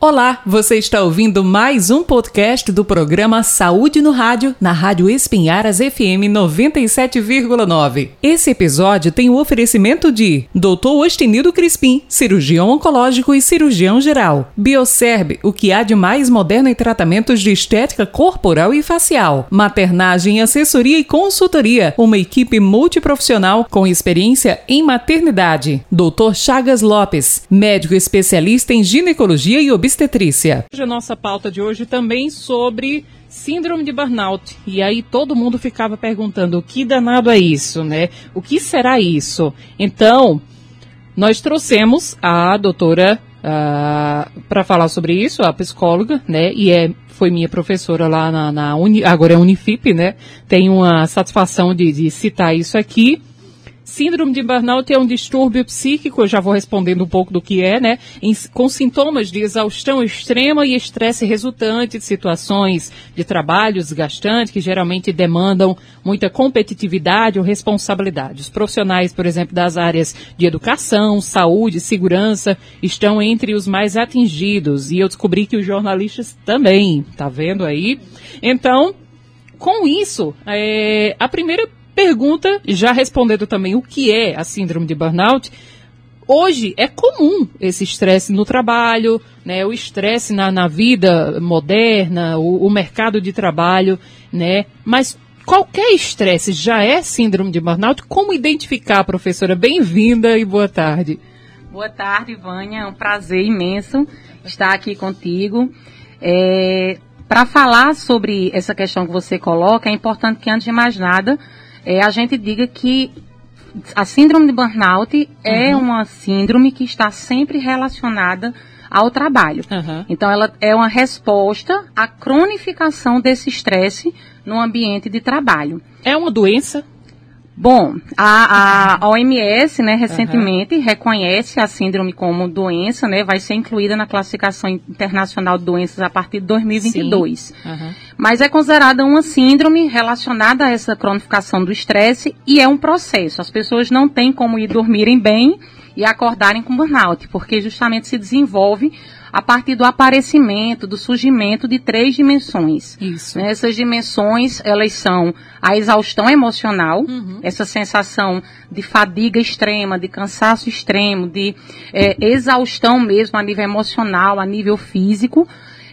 Olá, você está ouvindo mais um podcast do programa Saúde no Rádio, na Rádio Espinharas FM 97,9. Esse episódio tem o oferecimento de Dr. Ostenido Crispim, cirurgião oncológico e cirurgião geral. Bioserb, o que há de mais moderno em tratamentos de estética corporal e facial. Maternagem, assessoria e consultoria, uma equipe multiprofissional com experiência em maternidade. Dr. Chagas Lopes, médico especialista em ginecologia e obstetrícia obstetrícia. A nossa pauta de hoje também sobre síndrome de burnout. E aí todo mundo ficava perguntando o que danado é isso, né? O que será isso? Então, nós trouxemos a doutora uh, para falar sobre isso, a psicóloga, né? E é foi minha professora lá na, na Uni, agora é Unifip, né? Tenho uma satisfação de, de citar isso aqui. Síndrome de burnout é um distúrbio psíquico, eu já vou respondendo um pouco do que é, né? Em, com sintomas de exaustão extrema e estresse resultante de situações de trabalho desgastante, que geralmente demandam muita competitividade ou responsabilidade. Os profissionais, por exemplo, das áreas de educação, saúde, segurança, estão entre os mais atingidos. E eu descobri que os jornalistas também, tá vendo aí? Então, com isso, é, a primeira pergunta, já respondendo também o que é a síndrome de burnout, hoje é comum esse estresse no trabalho, né, o estresse na, na vida moderna, o, o mercado de trabalho, né, mas qualquer estresse já é síndrome de burnout? Como identificar, professora? Bem-vinda e boa tarde. Boa tarde, Vânia. É um prazer imenso estar aqui contigo. É, Para falar sobre essa questão que você coloca, é importante que, antes de mais nada, é, a gente diga que a síndrome de burnout é uhum. uma síndrome que está sempre relacionada ao trabalho. Uhum. Então, ela é uma resposta à cronificação desse estresse no ambiente de trabalho. É uma doença? Bom, a, a OMS, né, recentemente uhum. reconhece a síndrome como doença, né, vai ser incluída na classificação internacional de doenças a partir de 2022. Uhum. Mas é considerada uma síndrome relacionada a essa cronificação do estresse e é um processo. As pessoas não têm como ir dormirem bem e acordarem com burnout, porque justamente se desenvolve a partir do aparecimento, do surgimento de três dimensões. Isso. Né, essas dimensões, elas são a exaustão emocional, uhum. essa sensação de fadiga extrema, de cansaço extremo, de é, exaustão mesmo a nível emocional, a nível físico.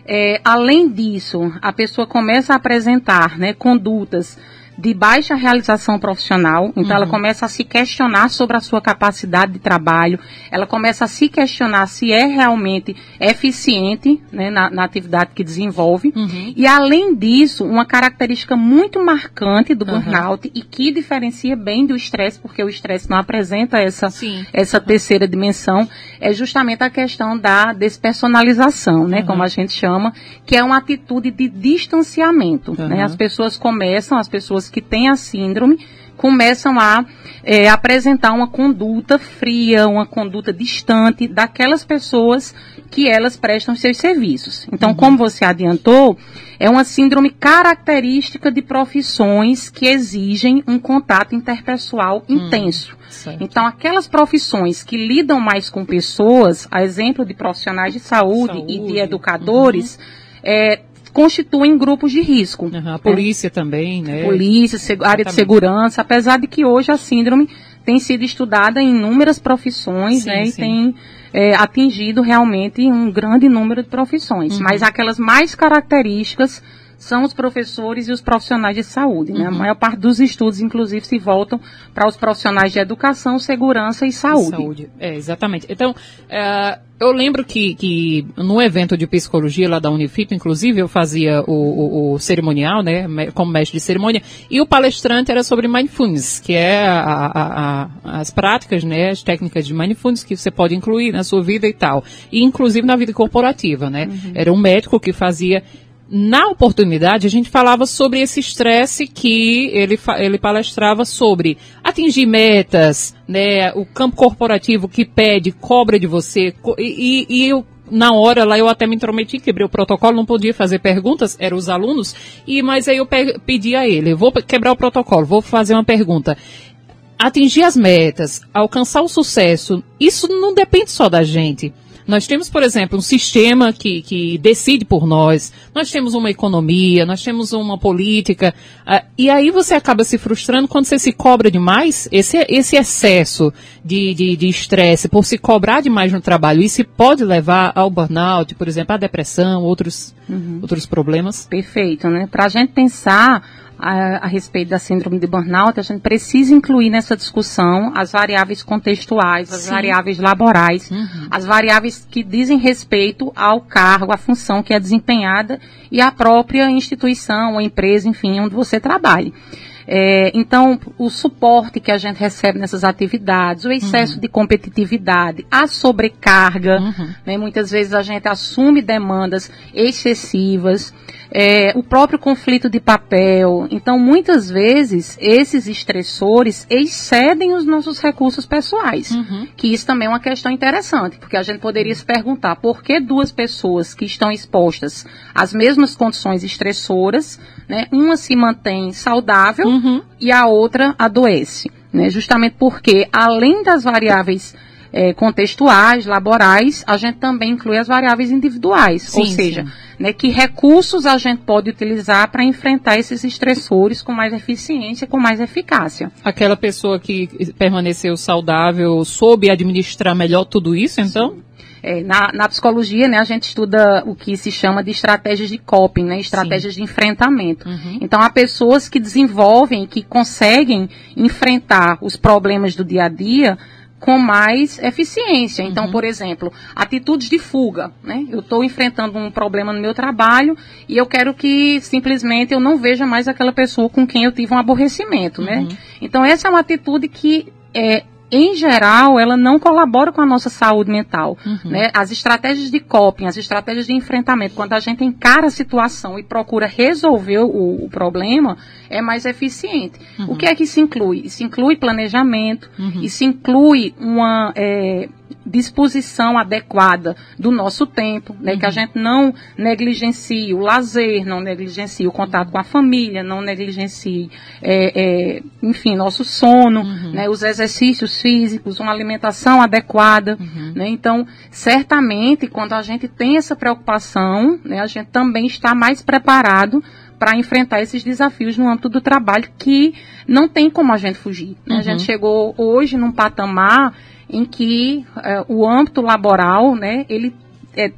É, além disso, a pessoa começa a apresentar né, condutas de baixa realização profissional, então uhum. ela começa a se questionar sobre a sua capacidade de trabalho, ela começa a se questionar se é realmente eficiente né, na, na, atividade que desenvolve. Uhum. E além disso, uma característica muito marcante do burnout uhum. e que diferencia bem do estresse, porque o estresse não apresenta essa, essa terceira dimensão, é justamente a questão da despersonalização, né, como a gente chama, que é uma atitude de distanciamento. Né? As pessoas começam, as pessoas pessoas que têm a síndrome começam a é, apresentar uma conduta fria, uma conduta distante daquelas pessoas que elas prestam seus serviços. Então, uhum. como você adiantou, é uma síndrome característica de profissões que exigem um contato interpessoal uhum. intenso. Então, aquelas profissões que lidam mais com pessoas, a exemplo de profissionais de saúde, saúde. e de educadores, uhum. é, constituem grupos de risco. Uhum, a polícia também, né? Polícia, área de segurança, apesar de que hoje a síndrome tem sido estudada em inúmeras profissões, sim, né? Sim. E tem é, atingido realmente um grande número de profissões. Uhum. Mas aquelas mais características são os professores e os profissionais de saúde. Né? Uhum. A maior parte dos estudos, inclusive, se voltam para os profissionais de educação, segurança e saúde. saúde. É, exatamente. Então, é, eu lembro que, que no evento de psicologia lá da Unifip, inclusive, eu fazia o, o, o, cerimonial, né, como mestre de cerimônia, e o palestrante era sobre mindfulness, que é a, a, a, as práticas, né, as técnicas de mindfulness que você pode incluir na sua vida e tal, e inclusive na vida corporativa, né. Uhum. Era um médico que fazia na oportunidade, a gente falava sobre esse estresse que ele, ele palestrava sobre atingir metas, né, o campo corporativo que pede, cobra de você, e, e eu na hora lá eu até me intrometi, quebrei o protocolo, não podia fazer perguntas, eram os alunos, e mas aí eu pe pedi a ele, vou quebrar o protocolo, vou fazer uma pergunta. Atingir as metas, alcançar o sucesso, isso não depende só da gente. Nós temos, por exemplo, um sistema que, que decide por nós, nós temos uma economia, nós temos uma política, uh, e aí você acaba se frustrando quando você se cobra demais, esse, esse excesso de estresse por se cobrar demais no trabalho, isso pode levar ao burnout, por exemplo, à depressão, outros, uhum. outros problemas? Perfeito, né? Para a gente pensar a, a, respeito da síndrome de burnout, a gente precisa incluir nessa discussão as variáveis contextuais, as Sim. variáveis laborais, uhum. as variáveis que dizem respeito ao cargo, à função que é desempenhada e à própria instituição ou empresa, enfim, onde você trabalha. É, então, o suporte que a gente recebe nessas atividades, o excesso uhum. de competitividade, a sobrecarga, uhum. né, muitas vezes a gente assume demandas excessivas, é, o próprio conflito de papel. Então, muitas vezes, esses estressores excedem os nossos recursos pessoais. Uhum. Que isso também é uma questão interessante, porque a gente poderia se perguntar por que duas pessoas que estão expostas às mesmas condições estressoras, né, uma se mantém saudável uhum. e a outra adoece. Né, justamente porque, além das variáveis é, contextuais, laborais, a gente também inclui as variáveis individuais. Sim, ou seja, né, que recursos a gente pode utilizar para enfrentar esses estressores com mais eficiência, com mais eficácia. Aquela pessoa que permaneceu saudável soube administrar melhor tudo isso, então? É, na, na, psicologia, né, a gente estuda o que se chama de estratégias de coping, né, estratégias Sim. de enfrentamento. Uhum. Então, há pessoas que desenvolvem, que conseguem enfrentar os problemas do dia a dia com mais eficiência. Então, uhum. por exemplo, atitudes de fuga. Né? Eu estou enfrentando um problema no meu trabalho e eu quero que simplesmente eu não veja mais aquela pessoa com quem eu tive um aborrecimento. Né? Uhum. Né? Então, essa é uma atitude que é, em geral, ela não colabora com a nossa saúde mental. Uhum. Né? As estratégias de coping, as estratégias de enfrentamento, quando a gente encara a situação e procura resolver o, o problema, é mais eficiente. Uhum. O que é que isso inclui? Isso inclui planejamento, uhum. isso inclui uma. É, disposição adequada do nosso tempo, né, uhum. que a uhum. gente não negligencie o lazer, não negligencie o contato com a família, não negligencie, é, é, enfim, nosso sono, uhum. né, os exercícios físicos, uma alimentação adequada, uhum. né, então, certamente, quando a gente tem essa preocupação, né, a gente também está mais preparado para enfrentar esses desafios no âmbito do trabalho que não tem como a gente fugir. Né? A gente uhum. chegou hoje num patamar em que é, o âmbito laboral, né, ele é,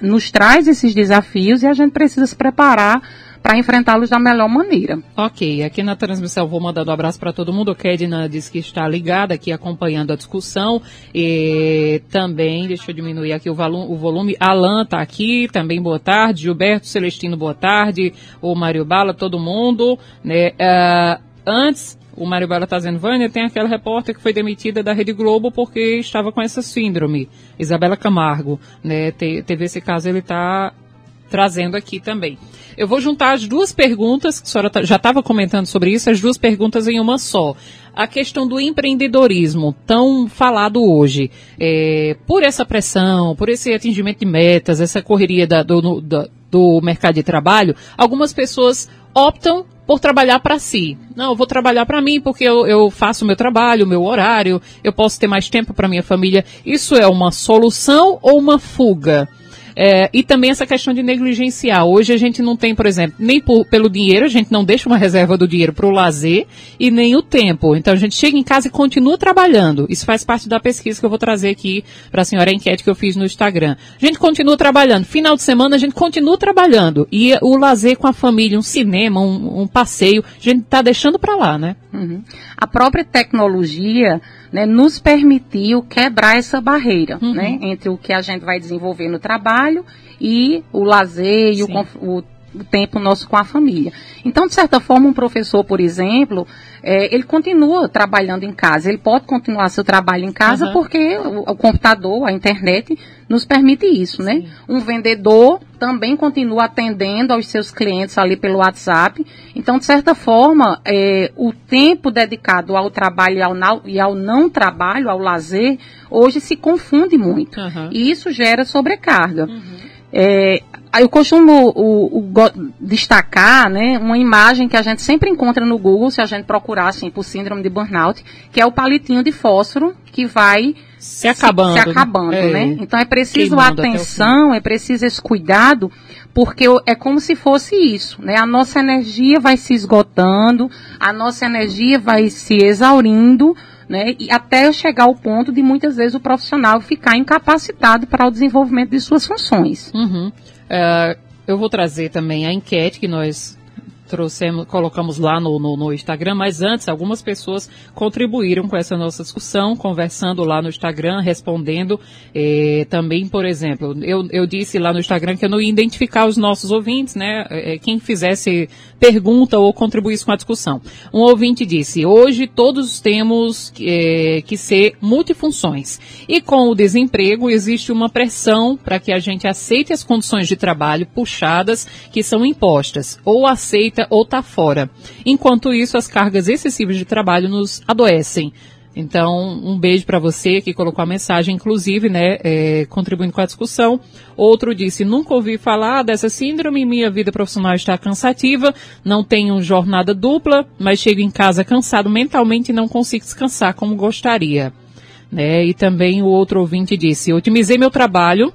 nos traz esses desafios e a gente precisa se preparar para enfrentá-los da melhor maneira. Ok, aqui na transmissão vou mandando um abraço para todo mundo. O Kedna diz que está ligada aqui acompanhando a discussão. E também, deixa eu diminuir aqui o, o volume. Alan está aqui, também boa tarde. Gilberto Celestino, boa tarde. O Mário Bala, todo mundo. Né? Uh, antes, o Mário Bala está Vânia, tem aquela repórter que foi demitida da Rede Globo porque estava com essa síndrome, Isabela Camargo, né? Te, teve esse caso, ele está trazendo aqui também. Eu vou juntar as duas perguntas, que a senhora tá, já estava comentando sobre isso, as duas perguntas em uma só. A questão do empreendedorismo, tão falado hoje, é, por essa pressão, por esse atingimento de metas, essa correria da, do, da, do mercado de trabalho, algumas pessoas optam por trabalhar para si. Não, eu vou trabalhar para mim porque eu, eu faço o meu trabalho, o meu horário, eu posso ter mais tempo para minha família. Isso é uma solução ou uma fuga? É, e também essa questão de negligenciar. Hoje a gente não tem, por exemplo, nem por, pelo dinheiro, a gente não deixa uma reserva do dinheiro para o lazer e nem o tempo. Então a gente chega em casa e continua trabalhando. Isso faz parte da pesquisa que eu vou trazer aqui para a senhora, a enquete que eu fiz no Instagram. A gente continua trabalhando. Final de semana a gente continua trabalhando. E o lazer com a família, um cinema, um, um passeio, a gente está deixando para lá, né? Uhum. A própria tecnologia né, nos permitiu quebrar essa barreira uhum. né, entre o que a gente vai desenvolver no trabalho e o lazer e o, o, o, tempo nosso com a família. Então, de certa forma, um professor, por exemplo, é, ele continua trabalhando em casa. Ele pode continuar seu trabalho em casa uhum. porque o, o, computador, a internet, nos permite isso, né? Um vendedor também continua atendendo aos seus clientes ali pelo WhatsApp. Então, de certa forma, é, o tempo dedicado ao trabalho e ao, não, e ao, não trabalho, ao lazer, hoje se confunde muito. Uhum. E isso gera sobrecarga. Uhum. É, eu costumo o, o, destacar né, uma imagem que a gente sempre encontra no Google, se a gente procurar assim, por síndrome de burnout, que é o palitinho de fósforo que vai se acabando, se, se acabando é, né? Então é preciso atenção, é preciso esse cuidado, porque é como se fosse isso, né? A nossa energia vai se esgotando, a nossa energia vai se exaurindo, né? E até chegar ao ponto de muitas vezes o profissional ficar incapacitado para o desenvolvimento de suas funções. Uhum. Uh, eu vou trazer também a enquete que nós trouxemos, colocamos lá no, no, no, Instagram, mas antes algumas pessoas contribuíram com essa nossa discussão, conversando lá no Instagram, respondendo eh, também, por exemplo, eu, eu disse lá no Instagram que eu não ia identificar os nossos ouvintes, né, eh, quem fizesse pergunta ou contribuísse com a discussão. Um ouvinte disse, hoje todos temos eh, que ser multifunções e com o desemprego existe uma pressão para que a gente aceite as condições de trabalho puxadas que são impostas ou aceite ou está fora. Enquanto isso, as cargas excessivas de trabalho nos adoecem. Então, um beijo para você que colocou a mensagem, inclusive, né, é, contribuindo com a discussão. Outro disse: nunca ouvi falar dessa síndrome, minha vida profissional está cansativa, não tenho jornada dupla, mas chego em casa cansado mentalmente e não consigo descansar como gostaria. Né? E também o outro ouvinte disse: otimizei meu trabalho,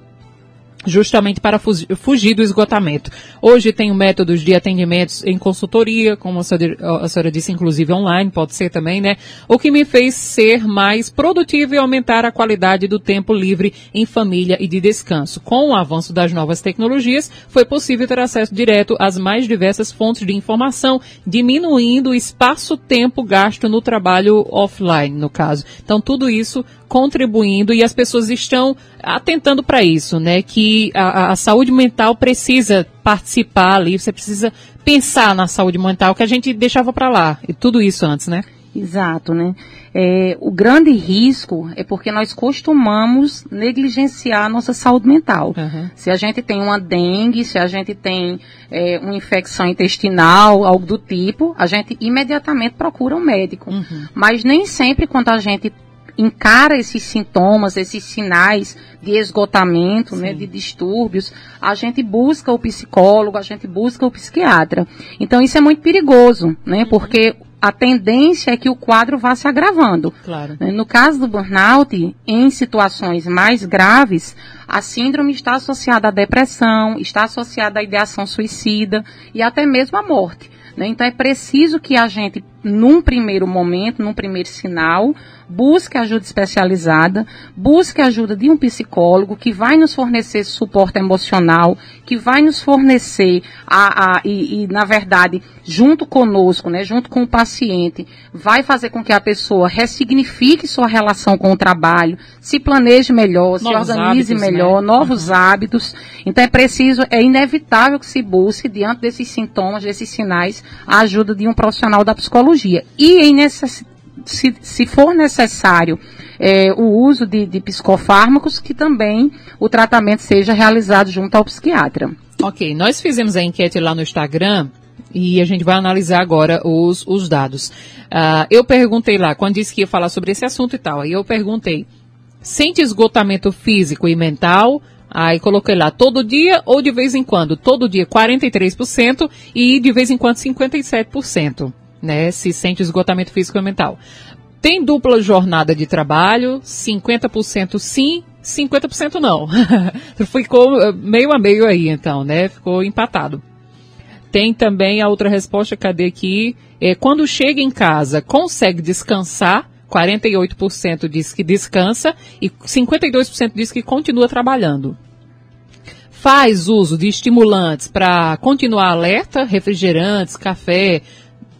justamente para fugir do esgotamento. Hoje tenho métodos de atendimentos em consultoria, como a senhora, a senhora, disse, inclusive online, pode ser também, né? O que me fez ser mais produtivo e aumentar a qualidade do tempo livre em família e de descanso. Com o avanço das novas tecnologias, foi possível ter acesso direto às mais diversas fontes de informação, diminuindo o espaço-tempo gasto no trabalho offline, no caso. Então, tudo isso contribuindo e as pessoas estão atentando para isso, né? Que a, a, saúde mental precisa participar ali, você precisa pensar na saúde mental que a gente deixava para lá e tudo isso antes, né? Exato, né? É, o grande risco é porque nós costumamos negligenciar a nossa saúde mental. Uhum. Se a gente tem uma dengue, se a gente tem é, uma infecção intestinal, algo do tipo, a gente imediatamente procura um médico. Uhum. Mas nem sempre quando a gente encara esses sintomas, esses sinais de esgotamento, né, de distúrbios, a gente busca o psicólogo, a gente busca o psiquiatra. Então isso é muito perigoso, né, uhum. porque a tendência é que o quadro vá se agravando. Claro. Né, no caso do burnout, em situações mais graves, a síndrome está associada à depressão, está associada à ideação suicida e até mesmo à morte. Né? Então é preciso que a gente, num primeiro momento, num primeiro sinal, busque ajuda especializada, busque ajuda de um psicólogo que vai nos fornecer suporte emocional, que vai nos fornecer a, a e, e, na verdade, junto conosco, né, junto com o paciente, vai fazer com que a pessoa ressignifique sua relação com o trabalho, se planeje melhor, novos se organize hábitos, né? melhor, né? novos uhum. hábitos. Então é preciso, é inevitável que se busque, diante desses sintomas, desses sinais, a ajuda de um profissional da psicologia. E em necessidade se, se for necessário é, o uso de, de psicofármacos, que também o tratamento seja realizado junto ao psiquiatra. Ok, nós fizemos a enquete lá no Instagram e a gente vai analisar agora os, os dados. Uh, eu perguntei lá, quando disse que ia falar sobre esse assunto e tal, aí eu perguntei, sente esgotamento físico e mental? Aí coloquei lá, todo dia ou de vez em quando? Todo dia 43% e de vez em quando 57% né? Se sente esgotamento físico e mental. Tem dupla jornada de trabalho, 50% sim, 50% não. Ficou eh, meio a meio aí, então, né? Ficou empatado. Tem também a outra resposta, cadê aqui? É, quando chega em casa, consegue descansar, 48% diz que descansa e 52% diz que continua trabalhando. Faz uso de estimulantes para continuar alerta, refrigerantes, café,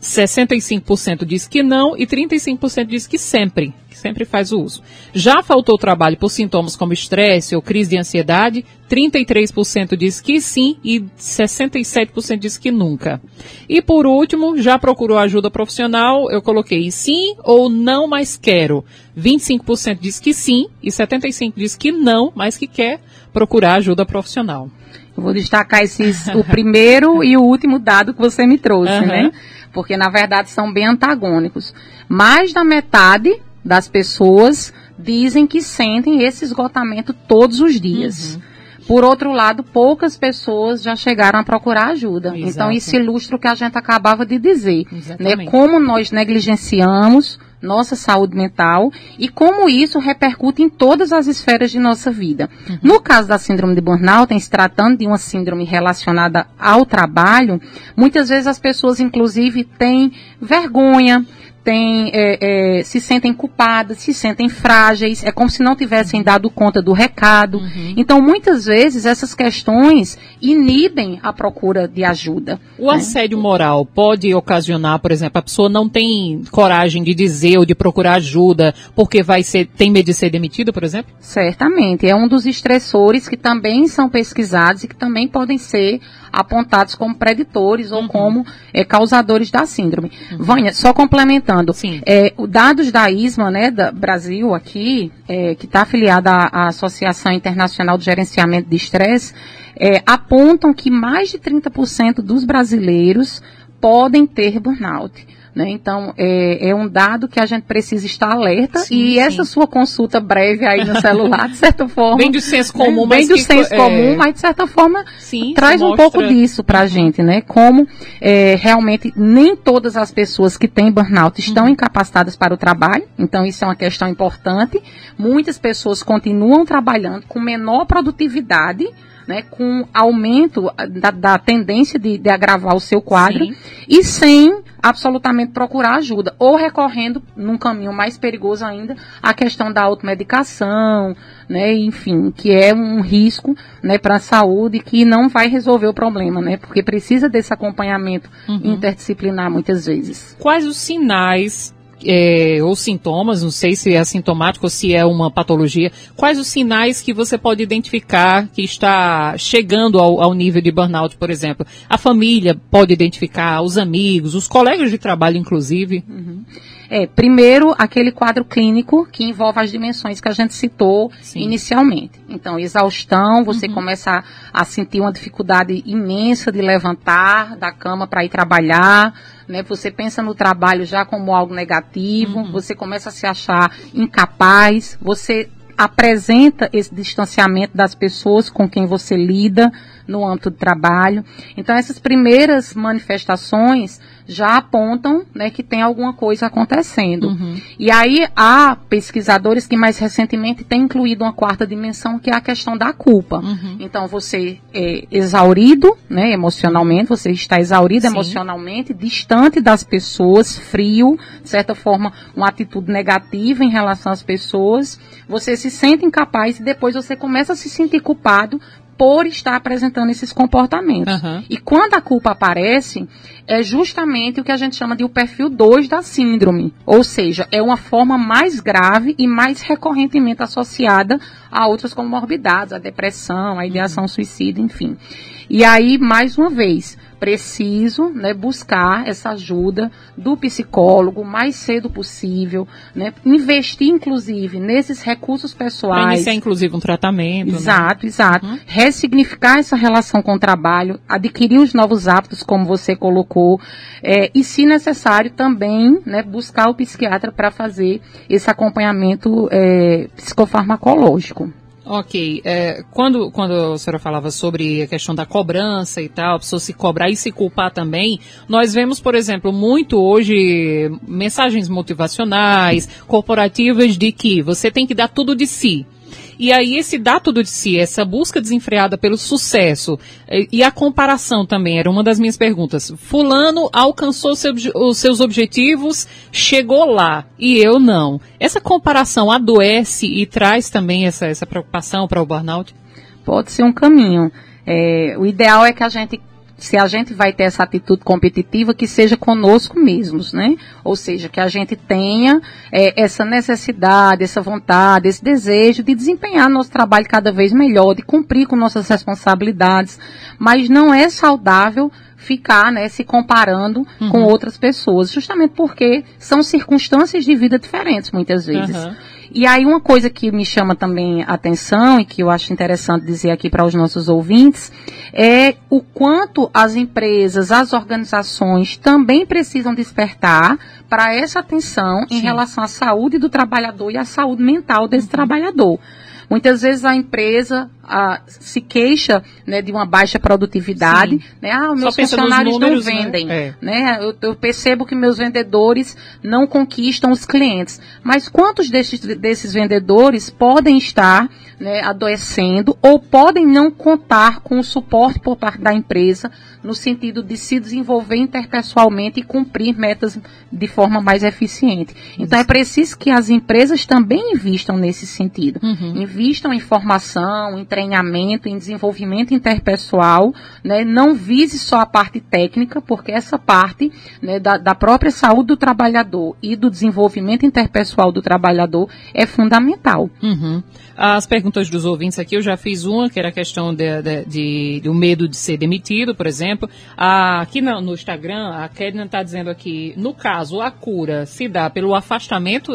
65% diz que não e 35% diz que sempre, que sempre faz o uso. Já faltou trabalho por sintomas como estresse ou crise de ansiedade, 33% diz que sim e 67% diz que nunca. E por último, já procurou ajuda profissional, eu coloquei sim ou não, mas quero. 25% diz que sim e 75% diz que não, mas que quer procurar ajuda profissional. Eu vou destacar esses, o primeiro e o último dado que você me trouxe, uhum. né? porque na verdade são bem antagônicos. Mais da metade das pessoas dizem que sentem esse esgotamento todos os dias. Uhum. Por outro lado, poucas pessoas já chegaram a procurar ajuda. Exato. Então, isso ilustra o que a gente acabava de dizer. Né? Como nós negligenciamos nossa saúde mental e como isso repercute em todas as esferas de nossa vida. Uhum. No caso da síndrome de burnout, em se tratando de uma síndrome relacionada ao trabalho, muitas vezes as pessoas, inclusive, têm vergonha, têm, é, é, se sentem culpadas, se sentem frágeis, é como se não tivessem dado conta do recado. Uhum. Então, muitas vezes, essas questões inibem a procura de ajuda. O né? assédio moral pode ocasionar, por exemplo, a pessoa não tem coragem de dizer ou de procurar ajuda porque vai ser, tem medo de ser demitida, por exemplo? Certamente. É um dos estressores que também são pesquisados e que também podem ser apontados como preditores uhum. ou como é, causadores da síndrome. Uhum. Vânia, só complementando. É, dados da ISMA, né, da Brasil aqui, é, que está afiliada à, à, Associação Internacional de Gerenciamento de Estresse, é, apontam que mais de 30% dos brasileiros podem ter burnout. Né? Então, é, é, um dado que a gente precisa estar alerta sim, e sim. essa sua consulta breve aí no celular, de certa forma... Bem do senso né? comum, né? Bem do que, senso é... comum, mas de certa forma sim, traz mostra... um pouco disso para a gente, né? Como é, realmente nem todas as pessoas que têm burnout estão uhum. incapacitadas para o trabalho, então isso é uma questão importante. Muitas pessoas continuam trabalhando com menor produtividade, né, com aumento da, da tendência de, de, agravar o seu quadro Sim. e sem absolutamente procurar ajuda, ou recorrendo num caminho mais perigoso ainda, a questão da automedicação, né, enfim, que é um risco, né, para a saúde que não vai resolver o problema, né, porque precisa desse acompanhamento uhum. interdisciplinar muitas vezes. Quais os sinais é, ou sintomas, não sei se é assintomático ou se é uma patologia, quais os sinais que você pode identificar que está chegando ao, ao nível de burnout, por exemplo? A família pode identificar, os amigos, os colegas de trabalho, inclusive? Uhum. É, primeiro, aquele quadro clínico que envolve as dimensões que a gente citou Sim. inicialmente. Então, exaustão, você uhum. começa a, a, sentir uma dificuldade imensa de levantar da cama para ir trabalhar, né? Você pensa no trabalho já como algo negativo, uhum. você começa a se achar incapaz, você apresenta esse distanciamento das pessoas com quem você lida no âmbito do trabalho. Então, essas primeiras manifestações já apontam né, que tem alguma coisa acontecendo. Uhum. E aí há pesquisadores que mais recentemente têm incluído uma quarta dimensão, que é a questão da culpa. Uhum. Então, você é exaurido né, emocionalmente, você está exaurido Sim. emocionalmente, distante das pessoas, frio, de certa forma, uma atitude negativa em relação às pessoas. Você se sente incapaz e depois você começa a se sentir culpado por estar apresentando esses comportamentos. Uhum. E quando a culpa aparece, é justamente o que a gente chama de o perfil 2 da síndrome. Ou seja, é uma forma mais grave e mais recorrentemente associada a outras comorbidades, a depressão, a ideação uhum. suicida, enfim. E aí, mais uma vez, preciso né, buscar essa ajuda do psicólogo o mais cedo possível, né, investir inclusive nesses recursos pessoais. Pra iniciar inclusive um tratamento. Exato, né? exato. Uhum. Ressignificar essa relação com o trabalho, adquirir os novos hábitos, como você colocou, é, e se necessário também né, buscar o psiquiatra para fazer esse acompanhamento é, psicofarmacológico. Ok. É, quando, quando a senhora falava sobre a questão da cobrança e tal, a pessoa se cobrar e se culpar também, nós vemos, por exemplo, muito hoje mensagens motivacionais, corporativas de que você tem que dar tudo de si. E aí esse dá tudo de si, essa busca desenfreada pelo sucesso e a comparação também era uma das minhas perguntas. Fulano alcançou seu, os seus objetivos, chegou lá e eu não. Essa comparação adoece e traz também essa, essa preocupação para o burnout? Pode ser um caminho. É, o ideal é que a gente se a gente vai ter essa atitude competitiva, que seja conosco mesmos, né? Ou seja, que a gente tenha é, essa necessidade, essa vontade, esse desejo de desempenhar nosso trabalho cada vez melhor, de cumprir com nossas responsabilidades. Mas não é saudável ficar né, se comparando uhum. com outras pessoas, justamente porque são circunstâncias de vida diferentes muitas vezes. Uhum. E aí uma coisa que me chama também a atenção e que eu acho interessante dizer aqui para os nossos ouvintes é o quanto as empresas, as organizações também precisam despertar para essa atenção Sim. em relação à saúde do trabalhador e à saúde mental desse uhum. trabalhador. Muitas vezes a empresa a, se queixa né, de uma baixa produtividade, né? Ah, meus funcionários números, não né? vendem, né? né? Eu, eu, percebo que meus vendedores não conquistam os clientes. Mas quantos desses, desses vendedores podem estar né, adoecendo ou podem não contar com o suporte por parte da empresa no sentido de se desenvolver interpessoalmente e cumprir metas de forma mais eficiente. Então é preciso que as empresas também invistam nesse sentido. Uhum. Invistam em formação, em treinamento, em desenvolvimento interpessoal, né? não vise só a parte técnica, porque essa parte né, da, da própria saúde do trabalhador e do desenvolvimento interpessoal do trabalhador é fundamental. Uhum. As perguntas dos ouvintes aqui, eu já fiz uma, que era a questão de, de, de do medo de ser demitido, por exemplo. Ah, aqui no, no, Instagram, a Kedna está dizendo aqui, no caso, a cura se dá pelo afastamento,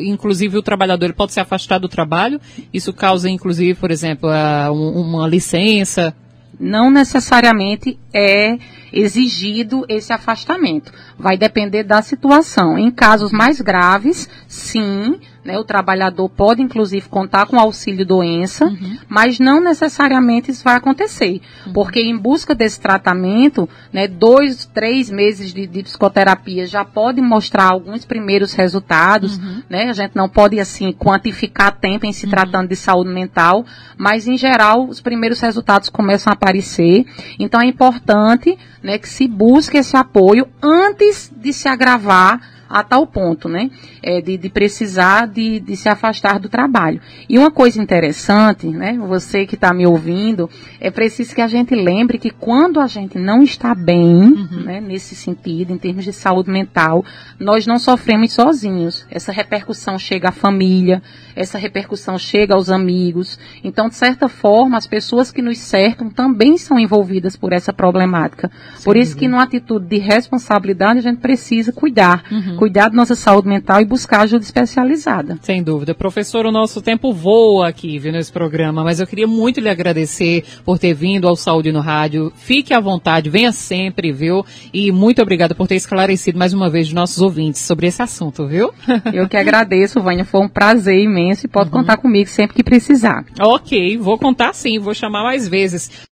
inclusive o trabalhador pode se afastar do trabalho, isso causa, inclusive, por exemplo, uma licença. Não necessariamente é exigido esse afastamento. Vai depender da situação. Em casos mais graves, sim, né, o trabalhador pode, inclusive, contar com auxílio doença, uhum. mas não necessariamente isso vai acontecer. Uhum. Porque em busca desse tratamento, né, dois, três meses de, de, psicoterapia já pode mostrar alguns primeiros resultados. Uhum. Né, a gente não pode, assim, quantificar tempo em se uhum. tratando de saúde mental, mas, em geral, os primeiros resultados começam a aparecer. Então, é importante né, que se busque esse apoio antes de se agravar a tal ponto, né? É, de, de precisar de, de se afastar do trabalho. E uma coisa interessante, né? Você que está me ouvindo, é preciso que a gente lembre que quando a gente não está bem, uhum. né, nesse sentido, em termos de saúde mental, nós não sofremos sozinhos. Essa repercussão chega à família, essa repercussão chega aos amigos. Então, de certa forma, as pessoas que nos cercam também são envolvidas por essa problemática. Sim, por isso que, numa atitude de responsabilidade, a gente precisa cuidar. Uhum. Cuidar da nossa saúde mental e buscar ajuda especializada. Sem dúvida. Professor, o nosso tempo voa aqui, viu, nesse programa, mas eu queria muito lhe agradecer por ter vindo ao Saúde no Rádio. Fique à vontade, venha sempre, viu? E muito obrigada por ter esclarecido mais uma vez os nossos ouvintes sobre esse assunto, viu? Eu que agradeço, Vânia. Foi um prazer imenso e pode uhum. contar comigo sempre que precisar. Ok, vou contar sim, vou chamar mais vezes.